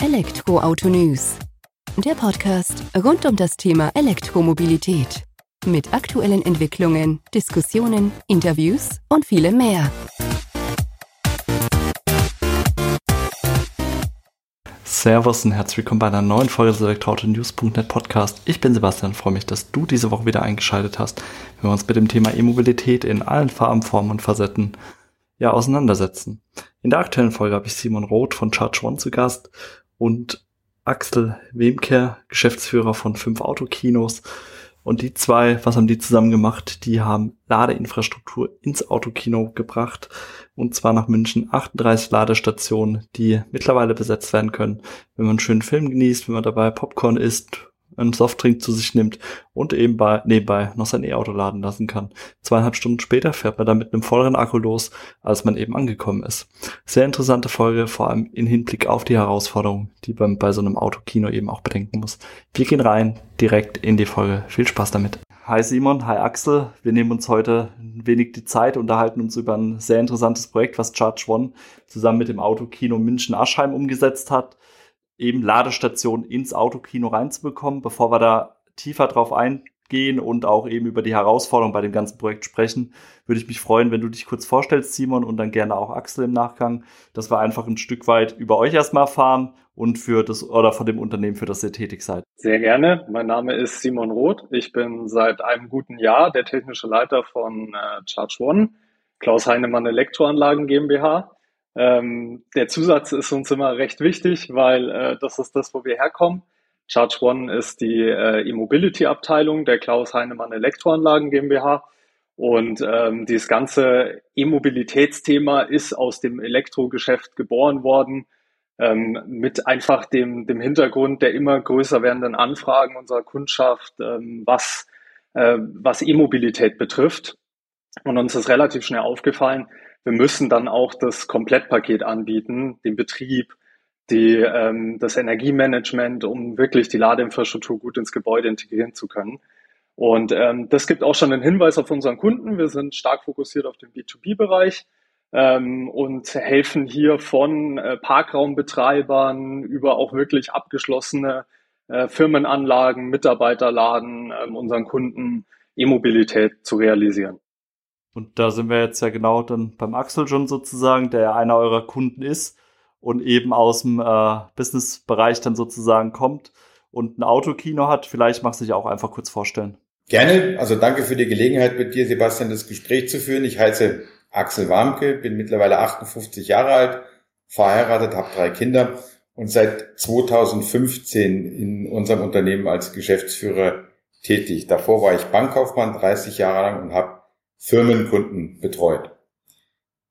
Elektroauto News. Der Podcast rund um das Thema Elektromobilität. Mit aktuellen Entwicklungen, Diskussionen, Interviews und vielem mehr. Servus und herzlich willkommen bei einer neuen Folge des Elektroauto-News.net Podcast. Ich bin Sebastian, freue mich, dass du diese Woche wieder eingeschaltet hast, wenn wir uns mit dem Thema E-Mobilität in allen Farben, Formen und Facetten ja, auseinandersetzen. In der aktuellen Folge habe ich Simon Roth von Charge One zu Gast und Axel Wemke, Geschäftsführer von fünf Autokinos. Und die zwei, was haben die zusammen gemacht? Die haben Ladeinfrastruktur ins Autokino gebracht. Und zwar nach München 38 Ladestationen, die mittlerweile besetzt werden können, wenn man einen schönen Film genießt, wenn man dabei Popcorn isst einen Softdrink zu sich nimmt und eben bei, nebenbei noch sein E-Auto laden lassen kann. Zweieinhalb Stunden später fährt man dann mit einem volleren Akku los, als man eben angekommen ist. Sehr interessante Folge, vor allem in Hinblick auf die Herausforderungen, die man bei so einem Autokino eben auch bedenken muss. Wir gehen rein direkt in die Folge. Viel Spaß damit. Hi Simon, hi Axel. Wir nehmen uns heute ein wenig die Zeit, unterhalten uns über ein sehr interessantes Projekt, was Charge One zusammen mit dem Autokino München-Aschheim umgesetzt hat eben Ladestationen ins Autokino reinzubekommen. Bevor wir da tiefer drauf eingehen und auch eben über die Herausforderungen bei dem ganzen Projekt sprechen, würde ich mich freuen, wenn du dich kurz vorstellst, Simon, und dann gerne auch Axel im Nachgang, dass wir einfach ein Stück weit über euch erstmal erfahren und für das oder von dem Unternehmen, für das ihr tätig seid. Sehr gerne. Mein Name ist Simon Roth. Ich bin seit einem guten Jahr der technische Leiter von äh, Charge One, Klaus Heinemann Elektroanlagen GmbH. Ähm, der Zusatz ist uns immer recht wichtig, weil äh, das ist das, wo wir herkommen. Charge One ist die äh, E-Mobility-Abteilung der Klaus Heinemann Elektroanlagen GmbH. Und ähm, dieses ganze E-Mobilitätsthema ist aus dem Elektrogeschäft geboren worden, ähm, mit einfach dem, dem Hintergrund der immer größer werdenden Anfragen unserer Kundschaft, ähm, was, äh, was E-Mobilität betrifft. Und uns ist relativ schnell aufgefallen, wir müssen dann auch das Komplettpaket anbieten, den Betrieb, die, ähm, das Energiemanagement, um wirklich die Ladeinfrastruktur gut ins Gebäude integrieren zu können. Und ähm, das gibt auch schon einen Hinweis auf unseren Kunden. Wir sind stark fokussiert auf den B2B-Bereich ähm, und helfen hier von äh, Parkraumbetreibern über auch wirklich abgeschlossene äh, Firmenanlagen, Mitarbeiterladen, äh, unseren Kunden E-Mobilität zu realisieren. Und da sind wir jetzt ja genau dann beim Axel schon sozusagen, der ja einer eurer Kunden ist und eben aus dem äh, Businessbereich dann sozusagen kommt und ein Autokino hat. Vielleicht magst du dich auch einfach kurz vorstellen. Gerne. Also danke für die Gelegenheit, mit dir, Sebastian, das Gespräch zu führen. Ich heiße Axel Warmke, bin mittlerweile 58 Jahre alt, verheiratet, habe drei Kinder und seit 2015 in unserem Unternehmen als Geschäftsführer tätig. Davor war ich Bankkaufmann 30 Jahre lang und habe Firmenkunden betreut.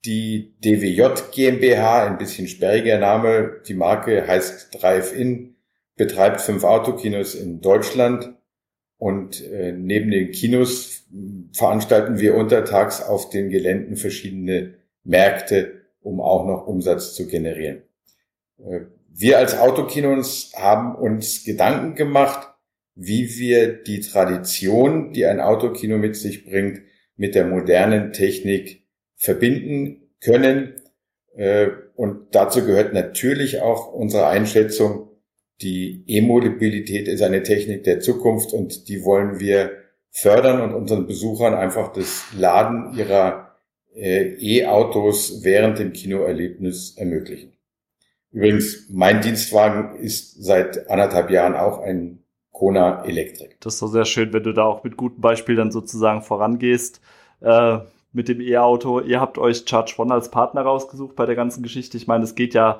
Die DWJ GmbH, ein bisschen sperriger Name, die Marke heißt Drive-In, betreibt fünf Autokinos in Deutschland und äh, neben den Kinos veranstalten wir untertags auf den Geländen verschiedene Märkte, um auch noch Umsatz zu generieren. Äh, wir als Autokinos haben uns Gedanken gemacht, wie wir die Tradition, die ein Autokino mit sich bringt, mit der modernen Technik verbinden können. Äh, und dazu gehört natürlich auch unsere Einschätzung, die E-Mobilität ist eine Technik der Zukunft und die wollen wir fördern und unseren Besuchern einfach das Laden ihrer äh, E-Autos während dem Kinoerlebnis ermöglichen. Übrigens, mein Dienstwagen ist seit anderthalb Jahren auch ein Kona Elektrik. Das ist doch sehr schön, wenn du da auch mit gutem Beispiel dann sozusagen vorangehst. Äh, mit dem E-Auto. Ihr habt euch Charge One als Partner rausgesucht bei der ganzen Geschichte. Ich meine, es geht ja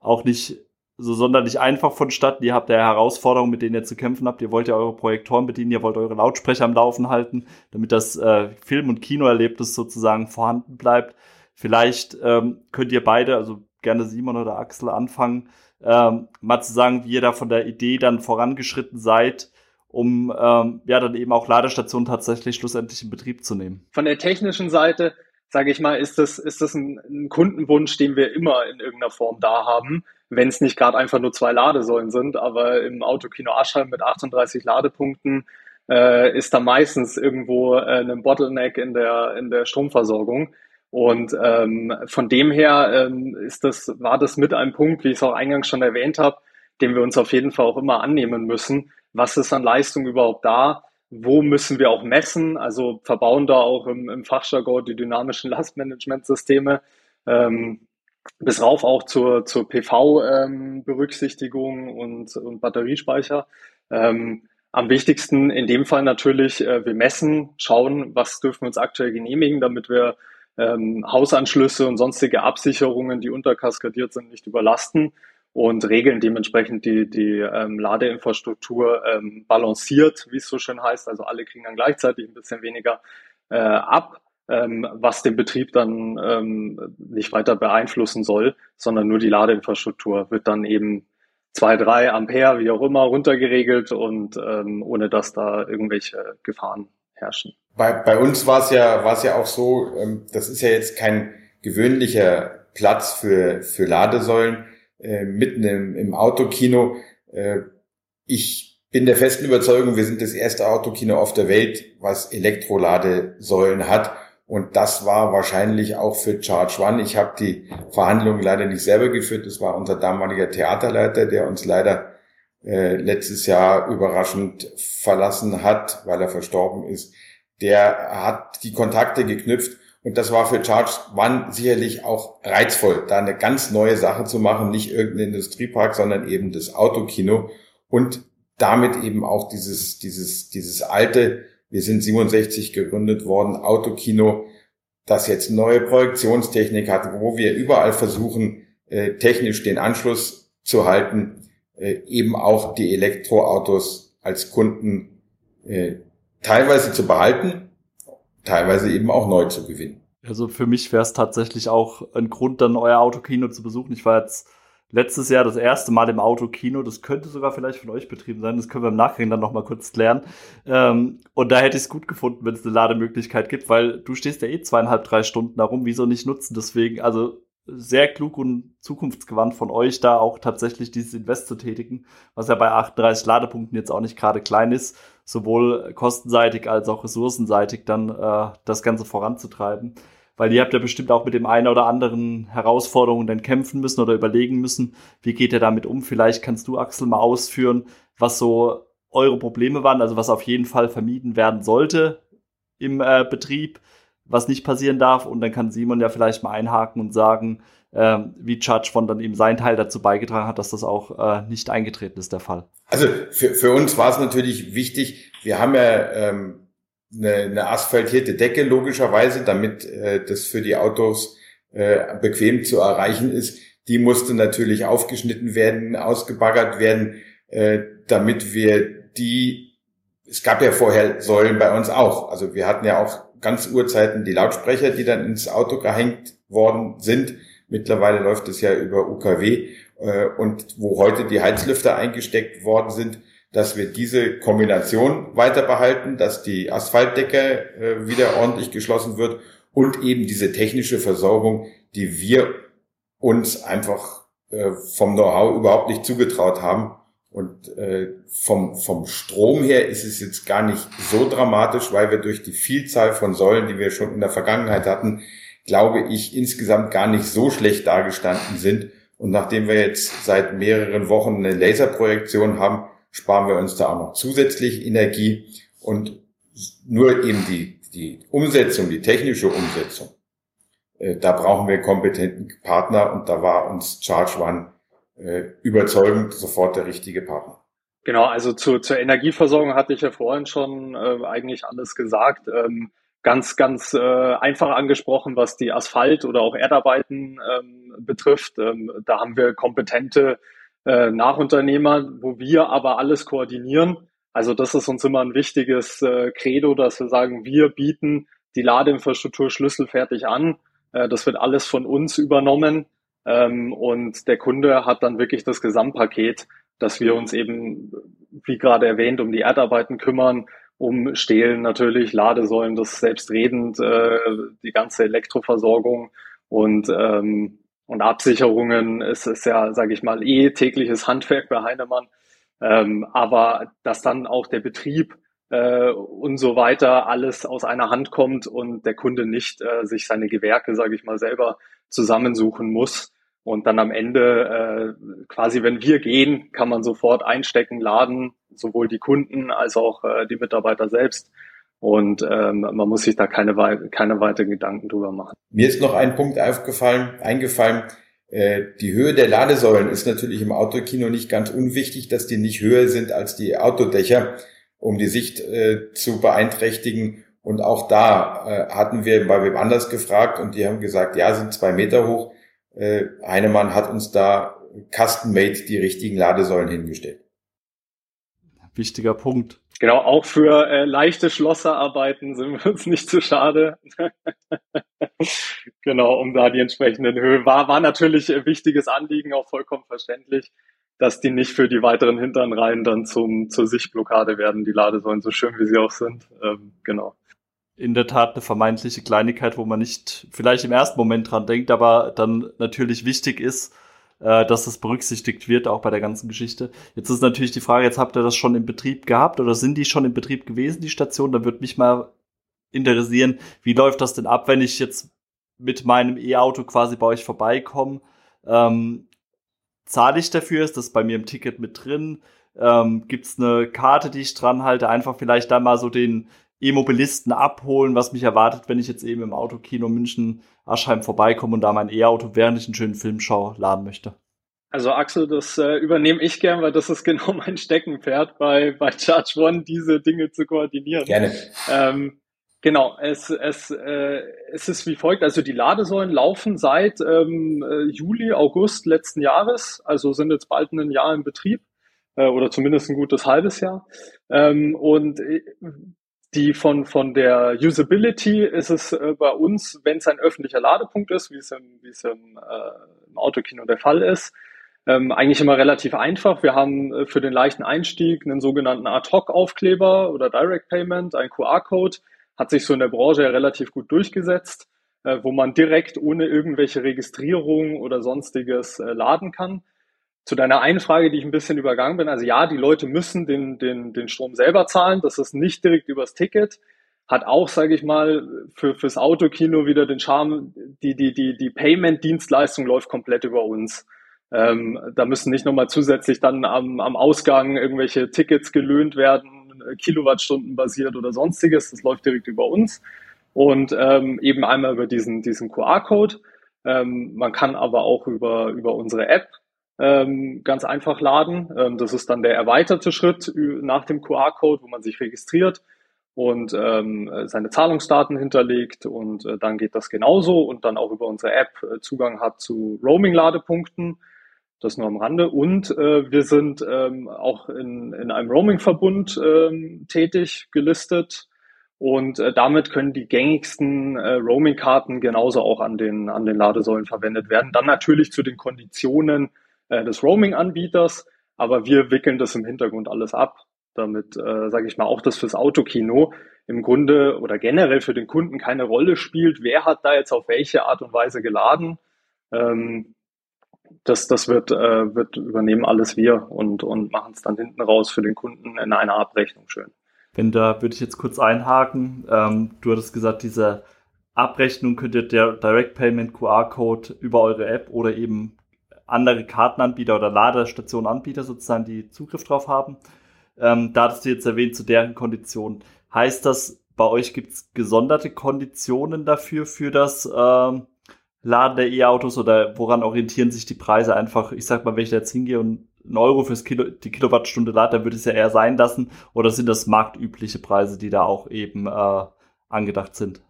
auch nicht so sonderlich einfach vonstatten. Ihr habt ja Herausforderungen, mit denen ihr zu kämpfen habt. Ihr wollt ja eure Projektoren bedienen, ihr wollt eure Lautsprecher am Laufen halten, damit das äh, Film- und Kinoerlebnis sozusagen vorhanden bleibt. Vielleicht ähm, könnt ihr beide, also gerne Simon oder Axel, anfangen, ähm, mal zu sagen, wie ihr da von der Idee dann vorangeschritten seid, um ähm, ja dann eben auch Ladestationen tatsächlich schlussendlich in Betrieb zu nehmen. Von der technischen Seite, sage ich mal, ist das, ist das ein, ein Kundenwunsch, den wir immer in irgendeiner Form da haben, wenn es nicht gerade einfach nur zwei Ladesäulen sind, aber im Autokino Aschheim mit 38 Ladepunkten äh, ist da meistens irgendwo äh, ein Bottleneck in der, in der Stromversorgung. Und ähm, von dem her ähm, ist das, war das mit einem Punkt, wie ich es auch eingangs schon erwähnt habe, dem wir uns auf jeden Fall auch immer annehmen müssen. Was ist an Leistung überhaupt da? Wo müssen wir auch messen? Also verbauen da auch im, im Fachjargon die dynamischen Lastmanagementsysteme. Ähm, bis rauf auch zur, zur PV-Berücksichtigung ähm, und, und Batteriespeicher. Ähm, am wichtigsten in dem Fall natürlich, äh, wir messen, schauen, was dürfen wir uns aktuell genehmigen, damit wir ähm, Hausanschlüsse und sonstige Absicherungen, die unterkaskadiert sind, nicht überlasten und regeln dementsprechend die, die ähm, Ladeinfrastruktur ähm, balanciert, wie es so schön heißt. Also alle kriegen dann gleichzeitig ein bisschen weniger äh, ab, ähm, was den Betrieb dann ähm, nicht weiter beeinflussen soll, sondern nur die Ladeinfrastruktur wird dann eben zwei, drei Ampere, wie auch immer, runtergeregelt und ähm, ohne dass da irgendwelche Gefahren herrschen. Bei, bei uns war es ja, war es ja auch so, ähm, das ist ja jetzt kein gewöhnlicher Platz für, für Ladesäulen äh, mitten im, im Autokino. Äh, ich bin der festen Überzeugung, wir sind das erste Autokino auf der Welt, was Elektroladesäulen hat. Und das war wahrscheinlich auch für Charge One. Ich habe die Verhandlungen leider nicht selber geführt. Das war unser damaliger Theaterleiter, der uns leider äh, letztes Jahr überraschend verlassen hat, weil er verstorben ist. Der hat die Kontakte geknüpft und das war für Charge One sicherlich auch reizvoll, da eine ganz neue Sache zu machen, nicht irgendein Industriepark, sondern eben das Autokino und damit eben auch dieses, dieses, dieses alte wir sind 67 gegründet worden, Autokino, das jetzt neue Projektionstechnik hat, wo wir überall versuchen, äh, technisch den Anschluss zu halten, äh, eben auch die Elektroautos als Kunden äh, teilweise zu behalten, teilweise eben auch neu zu gewinnen. Also für mich wäre es tatsächlich auch ein Grund, dann euer Autokino zu besuchen. Ich war jetzt letztes Jahr das erste Mal im Autokino. Das könnte sogar vielleicht von euch betrieben sein. Das können wir im Nachhinein dann nochmal kurz klären. Ähm, und da hätte ich es gut gefunden, wenn es eine Lademöglichkeit gibt, weil du stehst ja eh zweieinhalb, drei Stunden darum. Wieso nicht nutzen? Deswegen, also sehr klug und zukunftsgewandt von euch, da auch tatsächlich dieses Invest zu tätigen, was ja bei 38 Ladepunkten jetzt auch nicht gerade klein ist, sowohl kostenseitig als auch ressourcenseitig dann äh, das Ganze voranzutreiben weil ihr habt ja bestimmt auch mit dem einen oder anderen Herausforderungen dann kämpfen müssen oder überlegen müssen, wie geht ihr damit um? Vielleicht kannst du, Axel, mal ausführen, was so eure Probleme waren, also was auf jeden Fall vermieden werden sollte im äh, Betrieb, was nicht passieren darf. Und dann kann Simon ja vielleicht mal einhaken und sagen, äh, wie Charge von dann eben sein Teil dazu beigetragen hat, dass das auch äh, nicht eingetreten ist, der Fall. Also für, für uns war es natürlich wichtig, wir haben ja ähm, eine, eine asphaltierte Decke logischerweise, damit äh, das für die Autos äh, bequem zu erreichen ist. Die musste natürlich aufgeschnitten werden, ausgebaggert werden, äh, damit wir die, es gab ja vorher Säulen bei uns auch. Also wir hatten ja auch ganz Urzeiten die Lautsprecher, die dann ins Auto gehängt worden sind. Mittlerweile läuft es ja über UKW äh, und wo heute die Heizlüfter eingesteckt worden sind, dass wir diese Kombination weiter behalten, dass die Asphaltdecke äh, wieder ordentlich geschlossen wird und eben diese technische Versorgung, die wir uns einfach äh, vom Know-how überhaupt nicht zugetraut haben. Und äh, vom, vom Strom her ist es jetzt gar nicht so dramatisch, weil wir durch die Vielzahl von Säulen, die wir schon in der Vergangenheit hatten, glaube ich, insgesamt gar nicht so schlecht dargestanden sind. Und nachdem wir jetzt seit mehreren Wochen eine Laserprojektion haben, sparen wir uns da auch noch zusätzlich Energie und nur eben die, die Umsetzung, die technische Umsetzung, äh, da brauchen wir kompetenten Partner und da war uns Charge One äh, überzeugend sofort der richtige Partner. Genau, also zu, zur Energieversorgung hatte ich ja vorhin schon äh, eigentlich alles gesagt. Ähm, ganz, ganz äh, einfach angesprochen, was die Asphalt- oder auch Erdarbeiten ähm, betrifft. Ähm, da haben wir kompetente äh, Nachunternehmer, wo wir aber alles koordinieren. Also das ist uns immer ein wichtiges äh, Credo, dass wir sagen, wir bieten die Ladeinfrastruktur schlüsselfertig an. Äh, das wird alles von uns übernommen. Ähm, und der Kunde hat dann wirklich das Gesamtpaket, dass wir uns eben, wie gerade erwähnt, um die Erdarbeiten kümmern, um Stehlen natürlich, Ladesäulen, das selbstredend, äh, die ganze Elektroversorgung und ähm, und Absicherungen ist, ist ja, sage ich mal, eh tägliches Handwerk bei Heinemann. Ähm, aber dass dann auch der Betrieb äh, und so weiter alles aus einer Hand kommt und der Kunde nicht äh, sich seine Gewerke, sage ich mal, selber zusammensuchen muss. Und dann am Ende, äh, quasi wenn wir gehen, kann man sofort einstecken, laden, sowohl die Kunden als auch äh, die Mitarbeiter selbst. Und ähm, man muss sich da keine, keine weiteren Gedanken drüber machen. Mir ist noch ein Punkt aufgefallen, eingefallen. Äh, die Höhe der Ladesäulen ist natürlich im Autokino nicht ganz unwichtig, dass die nicht höher sind als die Autodächer, um die Sicht äh, zu beeinträchtigen. Und auch da äh, hatten wir bei wem anders gefragt und die haben gesagt, ja, sind zwei Meter hoch. Äh, Heinemann hat uns da custom-made die richtigen Ladesäulen hingestellt. Wichtiger Punkt. Genau, auch für äh, leichte Schlosserarbeiten sind wir uns nicht zu schade. genau, um da die entsprechenden Höhe. War, war natürlich ein wichtiges Anliegen, auch vollkommen verständlich, dass die nicht für die weiteren Hinternreihen dann zum, zur Sichtblockade werden, die Ladesäulen, so schön wie sie auch sind. Ähm, genau. In der Tat eine vermeintliche Kleinigkeit, wo man nicht vielleicht im ersten Moment dran denkt, aber dann natürlich wichtig ist, äh, dass das berücksichtigt wird, auch bei der ganzen Geschichte. Jetzt ist natürlich die Frage, jetzt habt ihr das schon im Betrieb gehabt oder sind die schon im Betrieb gewesen, die Station? Da würde mich mal interessieren, wie läuft das denn ab, wenn ich jetzt mit meinem E-Auto quasi bei euch vorbeikomme? Ähm, zahle ich dafür? Ist das bei mir im Ticket mit drin? Ähm, Gibt es eine Karte, die ich dran halte? Einfach vielleicht da mal so den E-Mobilisten abholen, was mich erwartet, wenn ich jetzt eben im Autokino München Aschheim vorbeikomme und da mein E-Auto, während ich einen schönen Film schaue, laden möchte. Also Axel, das äh, übernehme ich gern, weil das ist genau mein Steckenpferd bei, bei Charge One, diese Dinge zu koordinieren. Gerne. Ähm, genau, es, es, äh, es ist wie folgt, also die Ladesäulen laufen seit ähm, äh, Juli, August letzten Jahres, also sind jetzt bald ein Jahr im Betrieb äh, oder zumindest ein gutes halbes Jahr. Ähm, und äh, die von, von der Usability ist es äh, bei uns, wenn es ein öffentlicher Ladepunkt ist, wie es im, wie es im, äh, im Autokino der Fall ist, ähm, eigentlich immer relativ einfach. Wir haben äh, für den leichten Einstieg einen sogenannten Ad-Hoc-Aufkleber oder Direct Payment, ein QR-Code, hat sich so in der Branche ja relativ gut durchgesetzt, äh, wo man direkt ohne irgendwelche Registrierung oder sonstiges äh, laden kann. Zu deiner einen Frage, die ich ein bisschen übergangen bin, also ja, die Leute müssen den, den, den Strom selber zahlen, das ist nicht direkt übers Ticket, hat auch, sage ich mal, für, fürs Autokino wieder den Charme, die, die, die, die Payment-Dienstleistung läuft komplett über uns. Ähm, da müssen nicht nochmal zusätzlich dann am, am Ausgang irgendwelche Tickets gelöhnt werden, Kilowattstunden basiert oder sonstiges. Das läuft direkt über uns. Und ähm, eben einmal über diesen, diesen QR-Code. Ähm, man kann aber auch über, über unsere App ähm, ganz einfach laden. Ähm, das ist dann der erweiterte Schritt nach dem QR-Code, wo man sich registriert und ähm, seine Zahlungsdaten hinterlegt und äh, dann geht das genauso und dann auch über unsere App äh, Zugang hat zu Roaming-Ladepunkten. Das nur am Rande. Und äh, wir sind ähm, auch in, in einem Roaming-Verbund ähm, tätig, gelistet. Und äh, damit können die gängigsten äh, Roaming-Karten genauso auch an den, an den Ladesäulen verwendet werden. Dann natürlich zu den Konditionen, äh, des Roaming-Anbieters, aber wir wickeln das im Hintergrund alles ab, damit, äh, sage ich mal, auch das fürs Autokino im Grunde oder generell für den Kunden keine Rolle spielt, wer hat da jetzt auf welche Art und Weise geladen. Ähm, das, das wird, äh, wird übernehmen alles wir und, und machen es dann hinten raus für den Kunden in einer Abrechnung schön. Wenn da würde ich jetzt kurz einhaken. Ähm, du hattest gesagt, diese Abrechnung könnt ihr der Direct Payment QR-Code über eure App oder eben andere Kartenanbieter oder Ladestationanbieter sozusagen, die Zugriff drauf haben. Ähm, da hattest du jetzt erwähnt, zu deren Konditionen. Heißt das, bei euch gibt es gesonderte Konditionen dafür, für das ähm, Laden der E-Autos oder woran orientieren sich die Preise einfach? Ich sag mal, wenn ich da jetzt hingehe und einen Euro fürs Kilo, die Kilowattstunde lade, dann würde es ja eher sein lassen. Oder sind das marktübliche Preise, die da auch eben äh, angedacht sind?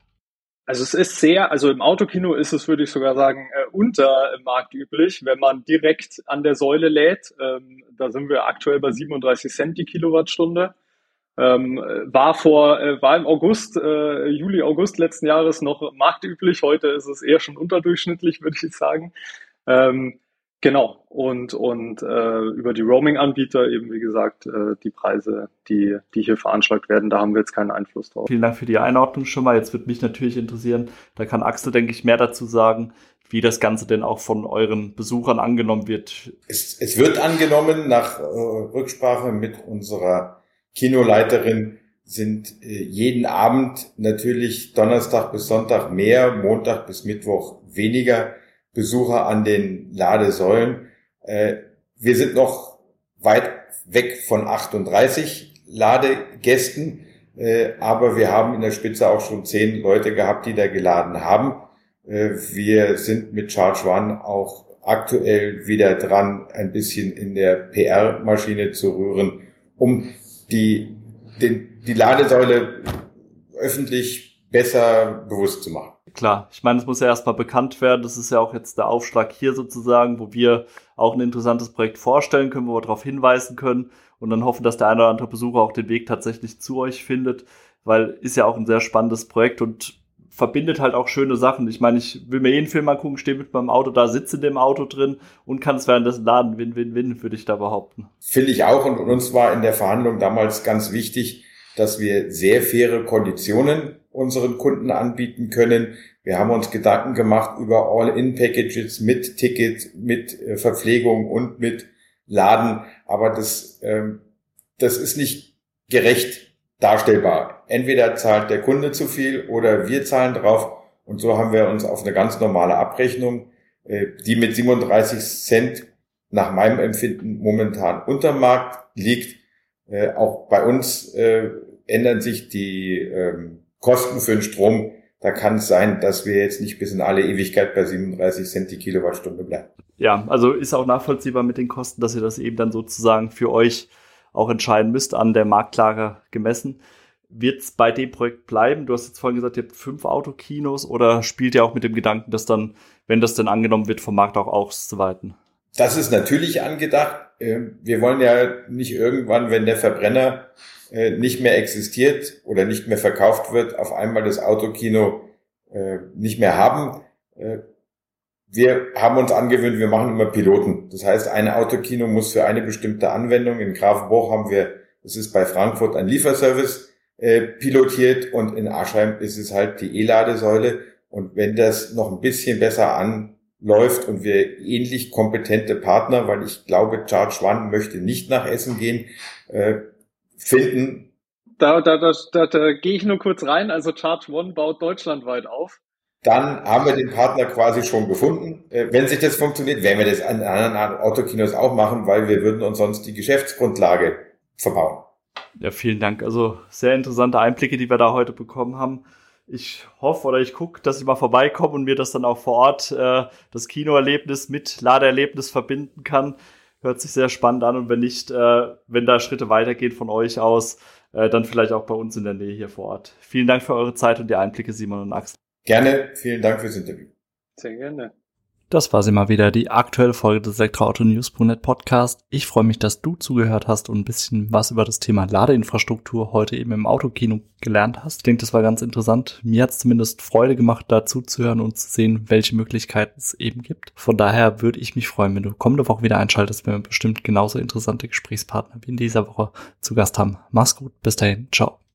Also es ist sehr, also im Autokino ist es, würde ich sogar sagen, äh, unter marktüblich, wenn man direkt an der Säule lädt. Ähm, da sind wir aktuell bei 37 Cent die Kilowattstunde. Ähm, war vor, äh, war im August, äh, Juli, August letzten Jahres noch marktüblich. Heute ist es eher schon unterdurchschnittlich, würde ich sagen. Ähm, Genau. Und, und äh, über die Roaming-Anbieter eben, wie gesagt, äh, die Preise, die, die hier veranschlagt werden, da haben wir jetzt keinen Einfluss drauf. Vielen Dank für die Einordnung schon mal. Jetzt würde mich natürlich interessieren, da kann Axel, denke ich, mehr dazu sagen, wie das Ganze denn auch von euren Besuchern angenommen wird. Es, es wird angenommen nach äh, Rücksprache mit unserer Kinoleiterin sind äh, jeden Abend natürlich Donnerstag bis Sonntag mehr, Montag bis Mittwoch weniger Besucher an den Ladesäulen. Äh, wir sind noch weit weg von 38 Ladegästen, äh, aber wir haben in der Spitze auch schon zehn Leute gehabt, die da geladen haben. Äh, wir sind mit Charge One auch aktuell wieder dran, ein bisschen in der PR-Maschine zu rühren, um die, den, die Ladesäule öffentlich besser bewusst zu machen. Klar, ich meine, es muss ja erstmal bekannt werden. Das ist ja auch jetzt der Aufschlag hier sozusagen, wo wir auch ein interessantes Projekt vorstellen können, wo wir darauf hinweisen können und dann hoffen, dass der eine oder andere Besucher auch den Weg tatsächlich zu euch findet, weil ist ja auch ein sehr spannendes Projekt und verbindet halt auch schöne Sachen. Ich meine, ich will mir einen Film angucken, stehe mit meinem Auto da, sitze in dem Auto drin und kann es währenddessen laden. Win, win, win, würde ich da behaupten. Finde ich auch. Und uns war in der Verhandlung damals ganz wichtig, dass wir sehr faire Konditionen unseren Kunden anbieten können. Wir haben uns Gedanken gemacht über All-in-Packages mit Ticket, mit äh, Verpflegung und mit Laden. Aber das, ähm, das ist nicht gerecht darstellbar. Entweder zahlt der Kunde zu viel oder wir zahlen drauf. Und so haben wir uns auf eine ganz normale Abrechnung, äh, die mit 37 Cent nach meinem Empfinden momentan unter Markt liegt. Äh, auch bei uns ändern sich die ähm, Kosten für den Strom. Da kann es sein, dass wir jetzt nicht bis in alle Ewigkeit bei 37 Cent die Kilowattstunde bleiben. Ja, also ist auch nachvollziehbar mit den Kosten, dass ihr das eben dann sozusagen für euch auch entscheiden müsst, an der Marktlage gemessen. Wird es bei dem Projekt bleiben? Du hast jetzt vorhin gesagt, ihr habt fünf Autokinos oder spielt ihr auch mit dem Gedanken, dass dann, wenn das denn angenommen wird, vom Markt auch auszuweiten? Das ist natürlich angedacht. Ähm, wir wollen ja nicht irgendwann, wenn der Verbrenner äh, nicht mehr existiert oder nicht mehr verkauft wird, auf einmal das Autokino äh, nicht mehr haben. Äh, wir haben uns angewöhnt, wir machen immer Piloten. Das heißt, ein Autokino muss für eine bestimmte Anwendung. In Grafenbruch haben wir, das ist bei Frankfurt ein Lieferservice pilotiert und in Aschheim ist es halt die E-Ladesäule. Und wenn das noch ein bisschen besser anläuft und wir ähnlich kompetente Partner, weil ich glaube, Charge One möchte nicht nach Essen gehen, äh, finden. Da, da, da, da, da gehe ich nur kurz rein. Also Charge One baut deutschlandweit auf dann haben wir den Partner quasi schon gefunden. Äh, wenn sich das funktioniert, werden wir das an anderen Autokinos auch machen, weil wir würden uns sonst die Geschäftsgrundlage verbauen. Ja, vielen Dank. Also sehr interessante Einblicke, die wir da heute bekommen haben. Ich hoffe oder ich gucke, dass ich mal vorbeikomme und mir das dann auch vor Ort äh, das Kinoerlebnis mit Ladeerlebnis verbinden kann. Hört sich sehr spannend an und wenn nicht, äh, wenn da Schritte weitergehen von euch aus, äh, dann vielleicht auch bei uns in der Nähe hier vor Ort. Vielen Dank für eure Zeit und die Einblicke, Simon und Axel. Gerne, vielen Dank fürs Interview. Sehr gerne. Das war sie mal wieder, die aktuelle Folge des Elektroauto-News.net Podcast. Ich freue mich, dass du zugehört hast und ein bisschen was über das Thema Ladeinfrastruktur heute eben im Autokino gelernt hast. Ich denke, das war ganz interessant. Mir hat es zumindest Freude gemacht, dazu zu hören und zu sehen, welche Möglichkeiten es eben gibt. Von daher würde ich mich freuen, wenn du kommende Woche wieder einschaltest, wenn wir bestimmt genauso interessante Gesprächspartner wie in dieser Woche zu Gast haben. Mach's gut, bis dahin, ciao.